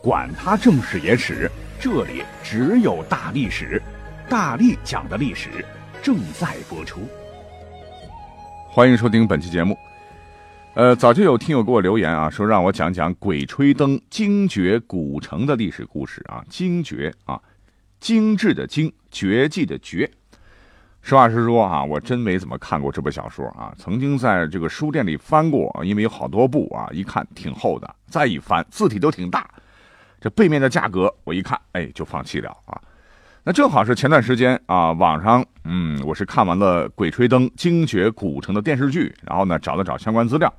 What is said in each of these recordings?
管他正史野史。这里只有大历史，大力讲的历史正在播出。欢迎收听本期节目。呃，早就有听友给我留言啊，说让我讲讲《鬼吹灯精绝古城》的历史故事啊。精绝啊，精致的精，绝技的绝。实话实说啊，我真没怎么看过这部小说啊。曾经在这个书店里翻过，因为有好多部啊，一看挺厚的，再一翻字体都挺大。这背面的价格，我一看，哎，就放弃了啊。那正好是前段时间啊，网上，嗯，我是看完了《鬼吹灯精绝古城》的电视剧，然后呢，找了找相关资料，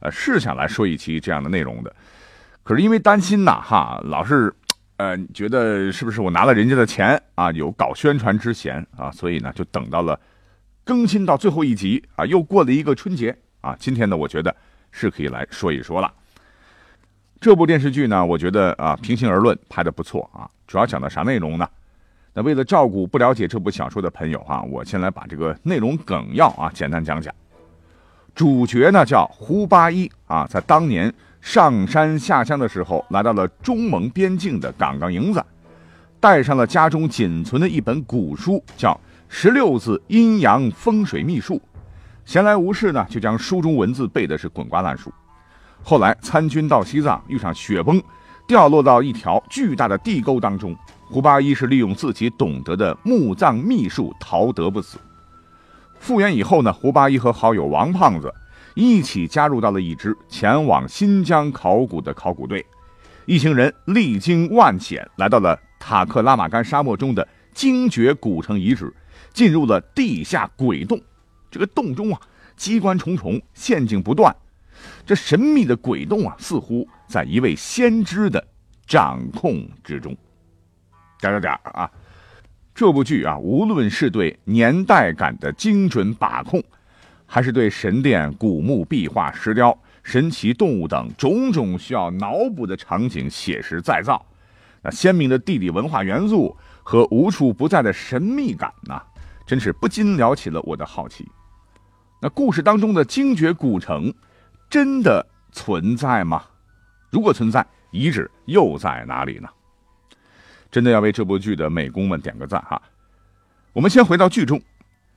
呃，是想来说一期这样的内容的。可是因为担心呐，哈，老是，呃，觉得是不是我拿了人家的钱啊，有搞宣传之嫌啊，所以呢，就等到了更新到最后一集啊，又过了一个春节啊。今天呢，我觉得是可以来说一说了。这部电视剧呢，我觉得啊，平心而论拍的不错啊。主要讲的啥内容呢？那为了照顾不了解这部小说的朋友哈，我先来把这个内容梗要啊简单讲讲。主角呢叫胡八一啊，在当年上山下乡的时候，来到了中蒙边境的岗岗营子，带上了家中仅存的一本古书，叫《十六字阴阳风水秘术》。闲来无事呢，就将书中文字背的是滚瓜烂熟。后来参军到西藏，遇上雪崩，掉落到一条巨大的地沟当中。胡八一是利用自己懂得的墓葬秘术逃得不死。复原以后呢，胡八一和好友王胖子一起加入到了一支前往新疆考古的考古队。一行人历经万险，来到了塔克拉玛干沙漠中的精绝古城遗址，进入了地下鬼洞。这个洞中啊，机关重重，陷阱不断。这神秘的鬼洞啊，似乎在一位先知的掌控之中。点点点啊！这部剧啊，无论是对年代感的精准把控，还是对神殿、古墓、壁画、石雕、神奇动物等种种需要脑补的场景写实再造，那鲜明的地理文化元素和无处不在的神秘感呐，真是不禁撩起了我的好奇。那故事当中的精绝古城。真的存在吗？如果存在，遗址又在哪里呢？真的要为这部剧的美工们点个赞哈！我们先回到剧中，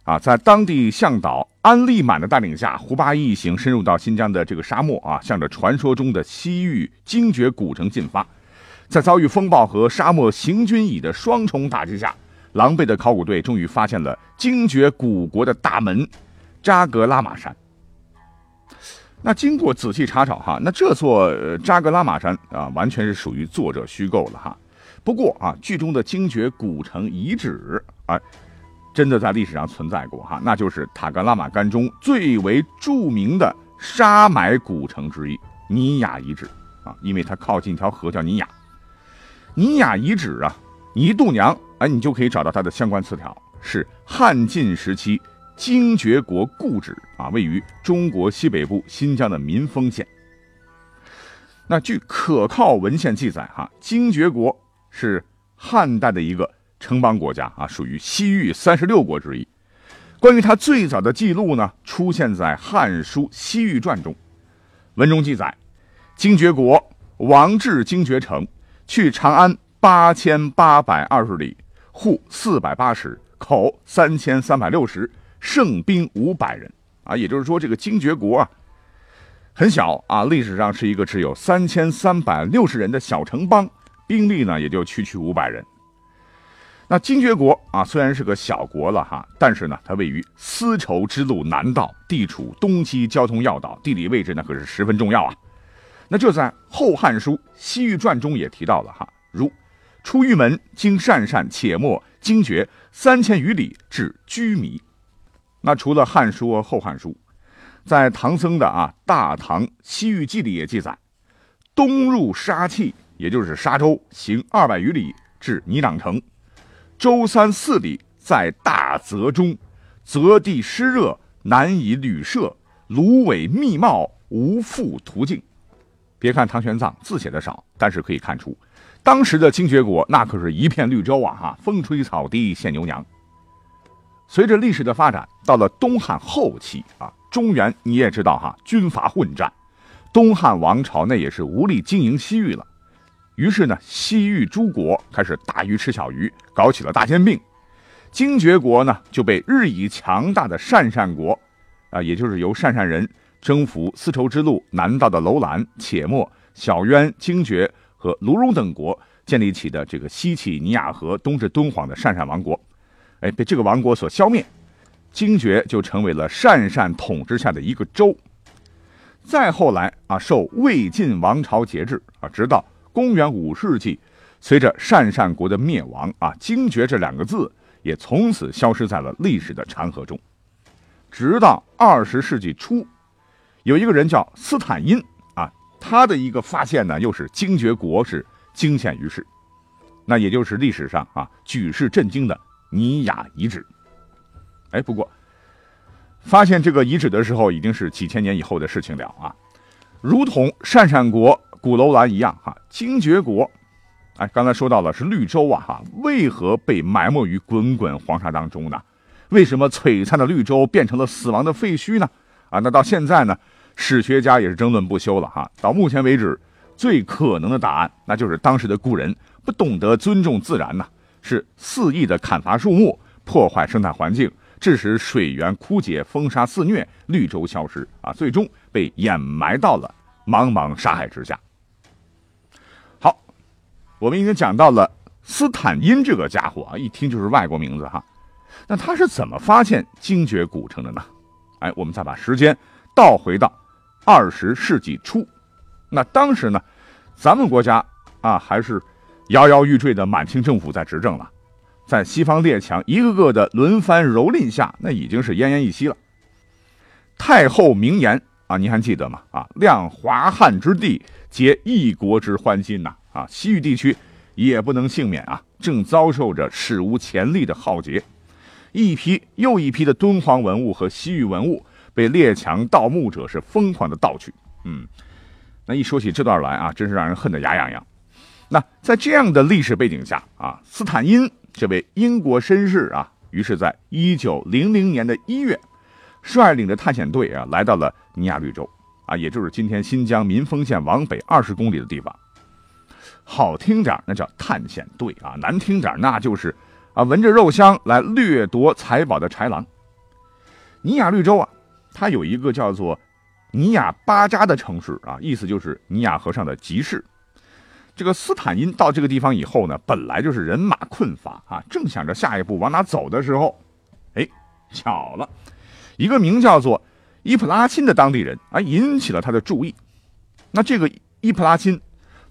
啊，在当地向导安利满的带领下，胡八一一行深入到新疆的这个沙漠啊，向着传说中的西域精绝古城进发。在遭遇风暴和沙漠行军蚁的双重打击下，狼狈的考古队终于发现了精绝古国的大门——扎格拉玛山。那经过仔细查找哈，那这座扎格拉玛山啊，完全是属于作者虚构了哈。不过啊，剧中的精绝古城遗址啊，真的在历史上存在过哈，那就是塔格拉玛干中最为著名的沙埋古城之一尼雅遗址啊，因为它靠近一条河叫尼雅。尼雅遗址啊，你一度娘哎，你就可以找到它的相关词条，是汉晋时期。精绝国故址啊，位于中国西北部新疆的民丰县。那据可靠文献记载，哈，精绝国是汉代的一个城邦国家啊，属于西域三十六国之一。关于它最早的记录呢，出现在《汉书·西域传》中，文中记载：精绝国王至精绝城，去长安八千八百二十里，户四百八十，口三千三百六十。胜兵五百人啊，也就是说，这个精绝国啊很小啊，历史上是一个只有三千三百六十人的小城邦，兵力呢也就区区五百人。那精绝国啊，虽然是个小国了哈，但是呢，它位于丝绸之路南道，地处东西交通要道，地理位置呢可是十分重要啊。那这在《后汉书·西域传》中也提到了哈，如出玉门经鄯善，且没精绝三千余里至居弥。那除了《汉书》和《后汉书》，在唐僧的啊《大唐西域记》里也记载，东入沙碛，也就是沙洲，行二百余里至泥壤城，周三四里在大泽中，泽地湿热，难以旅舍，芦苇密茂，无复途径。别看唐玄奘字写的少，但是可以看出，当时的精绝国那可是一片绿洲啊！哈，风吹草低见牛羊。随着历史的发展，到了东汉后期啊，中原你也知道哈，军阀混战，东汉王朝那也是无力经营西域了。于是呢，西域诸国开始大鱼吃小鱼，搞起了大兼并。精绝国呢就被日益强大的鄯善国，啊，也就是由鄯善人征服丝绸之路南道的楼兰、且末、小渊、精绝和卢戎等国建立起的这个西起尼亚河、东至敦煌的鄯善王国，哎，被这个王国所消灭，精绝就成为了鄯善统治下的一个州。再后来啊，受魏晋王朝节制啊，直到。公元五世纪，随着鄯善国的灭亡啊，精绝这两个字也从此消失在了历史的长河中。直到二十世纪初，有一个人叫斯坦因啊，他的一个发现呢，又是精绝国是惊现于世，那也就是历史上啊举世震惊的尼雅遗址。哎，不过发现这个遗址的时候，已经是几千年以后的事情了啊，如同鄯善国。古楼兰一样哈，精绝国，哎，刚才说到了是绿洲啊哈，为何被埋没于滚滚黄沙当中呢？为什么璀璨的绿洲变成了死亡的废墟呢？啊，那到现在呢，史学家也是争论不休了哈。到目前为止，最可能的答案，那就是当时的故人不懂得尊重自然呐，是肆意的砍伐树木，破坏生态环境，致使水源枯竭，风沙肆虐，绿洲消失啊，最终被掩埋到了茫茫沙海之下。好我们已经讲到了斯坦因这个家伙啊，一听就是外国名字哈。那他是怎么发现精绝古城的呢？哎，我们再把时间倒回到二十世纪初，那当时呢，咱们国家啊还是摇摇欲坠的满清政府在执政了，在西方列强一个个的轮番蹂躏下，那已经是奄奄一息了。太后名言啊，您还记得吗？啊，量华汉之地，皆一国之欢心呐。啊，西域地区也不能幸免啊，正遭受着史无前例的浩劫，一批又一批的敦煌文物和西域文物被列强盗墓者是疯狂的盗取。嗯，那一说起这段来啊，真是让人恨得牙痒痒。那在这样的历史背景下啊，斯坦因这位英国绅士啊，于是在一九零零年的一月，率领着探险队啊，来到了尼亚绿洲啊，也就是今天新疆民丰县往北二十公里的地方。好听点那叫探险队啊；难听点那就是啊，闻着肉香来掠夺财宝的豺狼。尼亚绿洲啊，它有一个叫做尼亚巴扎的城市啊，意思就是尼亚河上的集市。这个斯坦因到这个地方以后呢，本来就是人马困乏啊，正想着下一步往哪走的时候，哎，巧了，一个名叫做伊普拉钦的当地人啊，引起了他的注意。那这个伊普拉钦。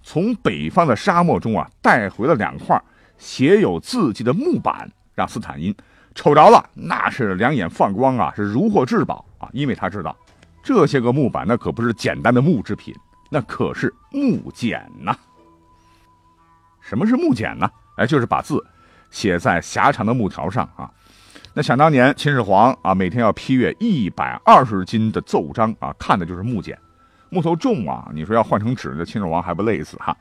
从北方的沙漠中啊，带回了两块写有字迹的木板，让斯坦因瞅着了，那是两眼放光啊，是如获至宝啊！因为他知道，这些个木板那可不是简单的木制品，那可是木简呐。什么是木简呢？哎，就是把字写在狭长的木条上啊。那想当年，秦始皇啊，每天要批阅一百二十斤的奏章啊，看的就是木简。木头重啊，你说要换成纸，那秦始皇还不累死哈？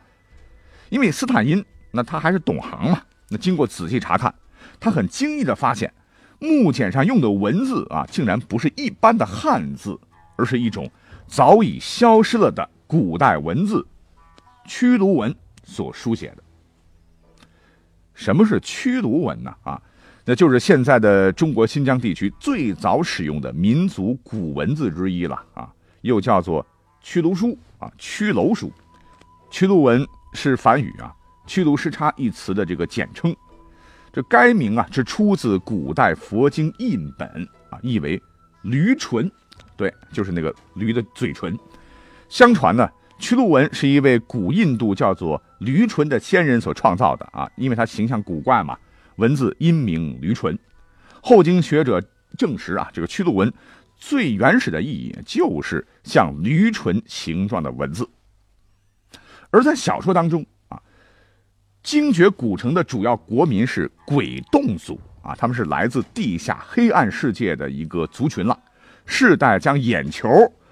因为斯坦因那他还是懂行嘛，那经过仔细查看，他很惊异的发现，木简上用的文字啊，竟然不是一般的汉字，而是一种早已消失了的古代文字——屈卢文所书写的。什么是屈卢文呢？啊，那就是现在的中国新疆地区最早使用的民族古文字之一了啊，又叫做。屈卢书啊，屈楼书，屈卢文是梵语啊，屈卢失差一词的这个简称。这该名啊是出自古代佛经印本啊，意为驴唇，对，就是那个驴的嘴唇。相传呢，屈鹿文是一位古印度叫做驴唇的仙人所创造的啊，因为他形象古怪嘛，文字音名驴唇。后经学者证实啊，这个屈鹿文。最原始的意义就是像驴唇形状的文字，而在小说当中啊，精绝古城的主要国民是鬼洞族啊，他们是来自地下黑暗世界的一个族群了，世代将眼球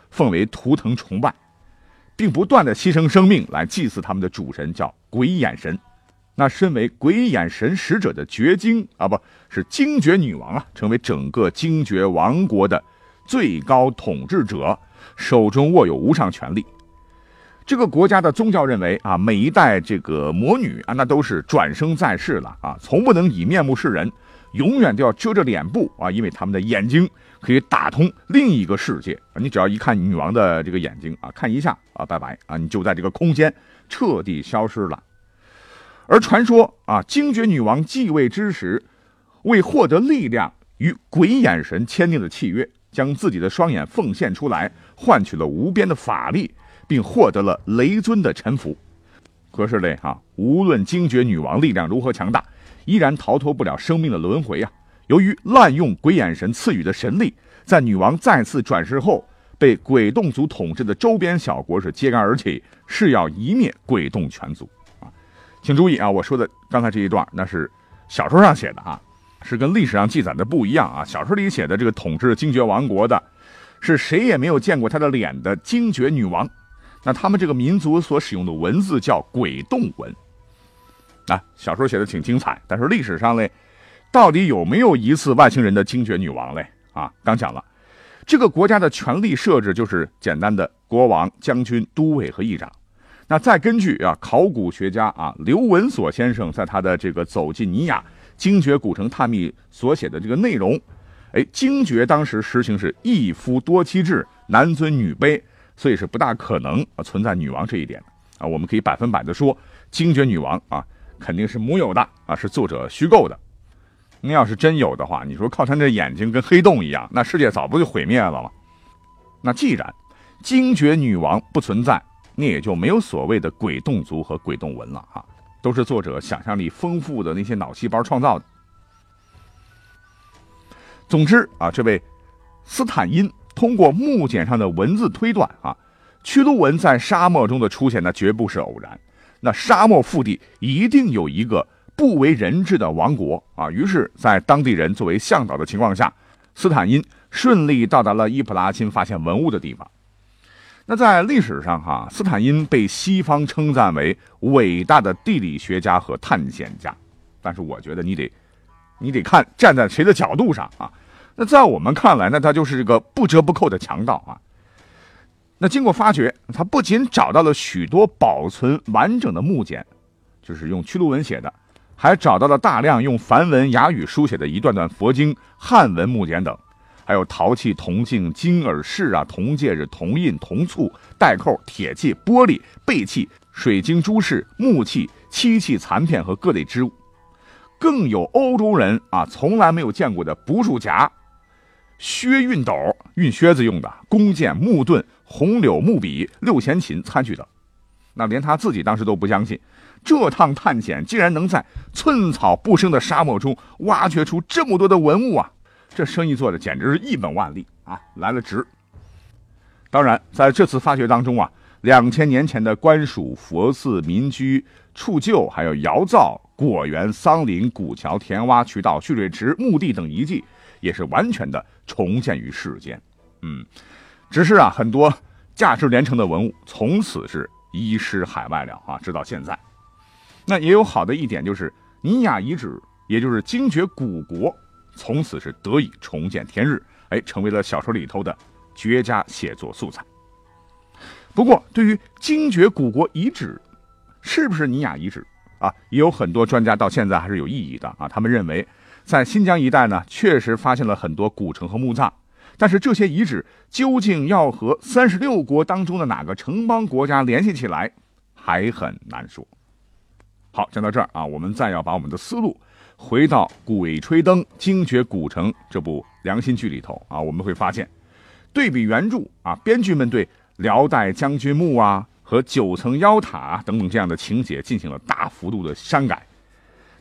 奉为图腾崇拜，并不断的牺牲生命来祭祀他们的主神，叫鬼眼神。那身为鬼眼神使者的绝精啊，不是精绝女王啊，成为整个精绝王国的最高统治者，手中握有无上权力。这个国家的宗教认为啊，每一代这个魔女啊，那都是转生在世了啊，从不能以面目示人，永远都要遮着脸部啊，因为他们的眼睛可以打通另一个世界。你只要一看女王的这个眼睛啊，看一下啊，拜拜啊，你就在这个空间彻底消失了。而传说啊，精绝女王继位之时，为获得力量，与鬼眼神签订了契约，将自己的双眼奉献出来，换取了无边的法力。并获得了雷尊的臣服，可是嘞哈，无论精绝女王力量如何强大，依然逃脱不了生命的轮回啊！由于滥用鬼眼神赐予的神力，在女王再次转世后，被鬼洞族统治的周边小国是揭竿而起，誓要一灭鬼洞全族啊！请注意啊，我说的刚才这一段那是小说上写的啊，是跟历史上记载的不一样啊！小说里写的这个统治精绝王国的，是谁也没有见过她的脸的精绝女王。那他们这个民族所使用的文字叫鬼洞文，啊，小说写的挺精彩，但是历史上嘞，到底有没有疑似外星人的精绝女王嘞？啊，刚讲了，这个国家的权力设置就是简单的国王、将军、都尉和议长。那再根据啊，考古学家啊刘文锁先生在他的这个走进尼亚精绝古城探秘所写的这个内容，哎，精绝当时实行是一夫多妻制，男尊女卑。所以是不大可能存在女王这一点啊，我们可以百分百的说，精绝女王啊肯定是木有的啊，是作者虚构的。那要是真有的话，你说靠他这眼睛跟黑洞一样，那世界早不就毁灭了吗？那既然精绝女王不存在，那也就没有所谓的鬼洞族和鬼洞文了哈，都是作者想象力丰富的那些脑细胞创造的。总之啊，这位斯坦因。通过木简上的文字推断啊，屈卢文在沙漠中的出现，那绝不是偶然。那沙漠腹地一定有一个不为人知的王国啊。于是，在当地人作为向导的情况下，斯坦因顺利到达了伊普拉钦发现文物的地方。那在历史上哈，斯坦因被西方称赞为伟大的地理学家和探险家，但是我觉得你得，你得看站在谁的角度上啊。那在我们看来，那他就是这个不折不扣的强盗啊。那经过发掘，他不仅找到了许多保存完整的木简，就是用屈卢文写的，还找到了大量用梵文雅语书写的一段段佛经汉文木简等，还有陶器、铜镜、金耳饰啊、铜戒指、铜印、铜簇、带扣、铁器、玻璃、贝器、水晶珠饰、木器、漆器残片和各类织物，更有欧洲人啊从来没有见过的捕鼠夹。靴熨斗、熨靴子用的弓箭、木盾、红柳木笔、六弦琴、餐具等，那连他自己当时都不相信，这趟探险竟然能在寸草不生的沙漠中挖掘出这么多的文物啊！这生意做的简直是一本万利啊，来了值。当然，在这次发掘当中啊，两千年前的官署、佛寺、民居、处旧，还有窑灶、果园、桑林、古桥、田洼、渠道、蓄水池、墓地等遗迹。也是完全的重现于世间，嗯，只是啊，很多价值连城的文物从此是遗失海外了啊，直到现在。那也有好的一点，就是尼雅遗址，也就是精绝古国，从此是得以重见天日，哎，成为了小说里头的绝佳写作素材。不过，对于精绝古国遗址是不是尼雅遗址啊，也有很多专家到现在还是有异议的啊，他们认为。在新疆一带呢，确实发现了很多古城和墓葬，但是这些遗址究竟要和三十六国当中的哪个城邦国家联系起来，还很难说。好，讲到这儿啊，我们再要把我们的思路回到《鬼吹灯精绝古城》这部良心剧里头啊，我们会发现，对比原著啊，编剧们对辽代将军墓啊和九层妖塔等等这样的情节进行了大幅度的删改。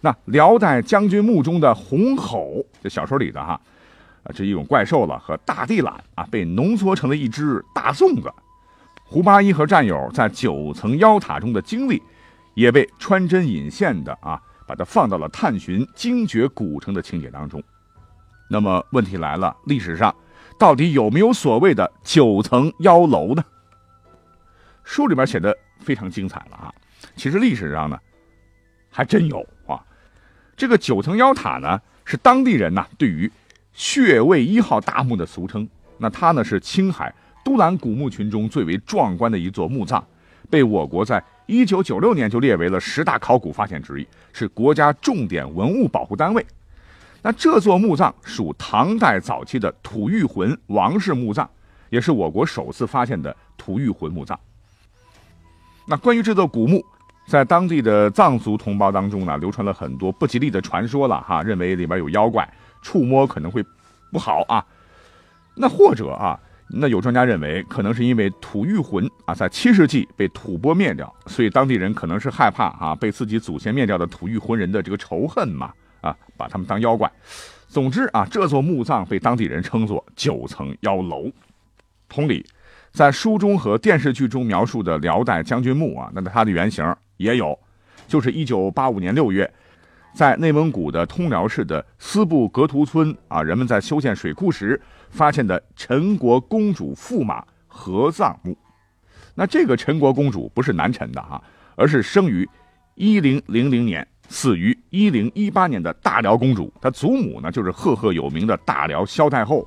那辽代将军墓中的红吼，这小说里的哈，啊这一种怪兽了和大地懒啊，被浓缩成了一只大粽子。胡八一和战友在九层妖塔中的经历，也被穿针引线的啊，把它放到了探寻精绝古城的情节当中。那么问题来了，历史上到底有没有所谓的九层妖楼呢？书里边写的非常精彩了啊！其实历史上呢，还真有啊。这个九层妖塔呢，是当地人呐对于血位一号大墓的俗称。那它呢是青海都兰古墓群中最为壮观的一座墓葬，被我国在一九九六年就列为了十大考古发现之一，是国家重点文物保护单位。那这座墓葬属唐代早期的吐谷浑王氏墓葬，也是我国首次发现的吐谷浑墓葬。那关于这座古墓，在当地的藏族同胞当中呢，流传了很多不吉利的传说了哈，认为里边有妖怪，触摸可能会不好啊。那或者啊，那有专家认为，可能是因为吐谷浑啊在七世纪被吐蕃灭掉，所以当地人可能是害怕啊被自己祖先灭掉的吐谷浑人的这个仇恨嘛。啊，把他们当妖怪。总之啊，这座墓葬被当地人称作九层妖楼。同理，在书中和电视剧中描述的辽代将军墓啊，那它的原型也有，就是一九八五年六月，在内蒙古的通辽市的斯布格图村啊，人们在修建水库时发现的陈国公主驸马合葬墓。那这个陈国公主不是南陈的啊，而是生于一零零零年。死于一零一八年的大辽公主，她祖母呢就是赫赫有名的大辽萧太后。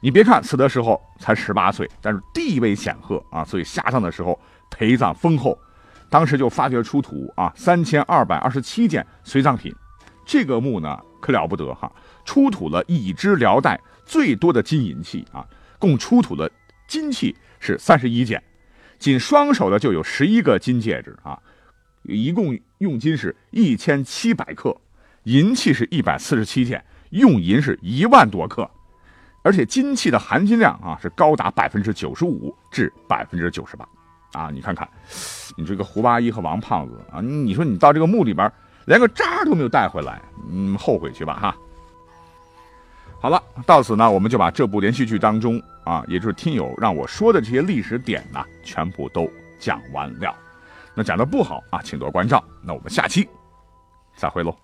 你别看死的时候才十八岁，但是地位显赫啊，所以下葬的时候陪葬丰厚。当时就发掘出土啊三千二百二十七件随葬品，这个墓呢可了不得哈，出土了已知辽代最多的金银器啊，共出土了金器是三十一件，仅双手的就有十一个金戒指啊。一共用金是一千七百克，银器是一百四十七件，用银是一万多克，而且金器的含金量啊是高达百分之九十五至百分之九十八，啊，你看看，你这个胡八一和王胖子啊，你说你到这个墓里边连个渣都没有带回来，嗯，后悔去吧哈。好了，到此呢，我们就把这部连续剧当中啊，也就是听友让我说的这些历史点呢，全部都讲完了。那讲的不好啊，请多关照。那我们下期再会喽。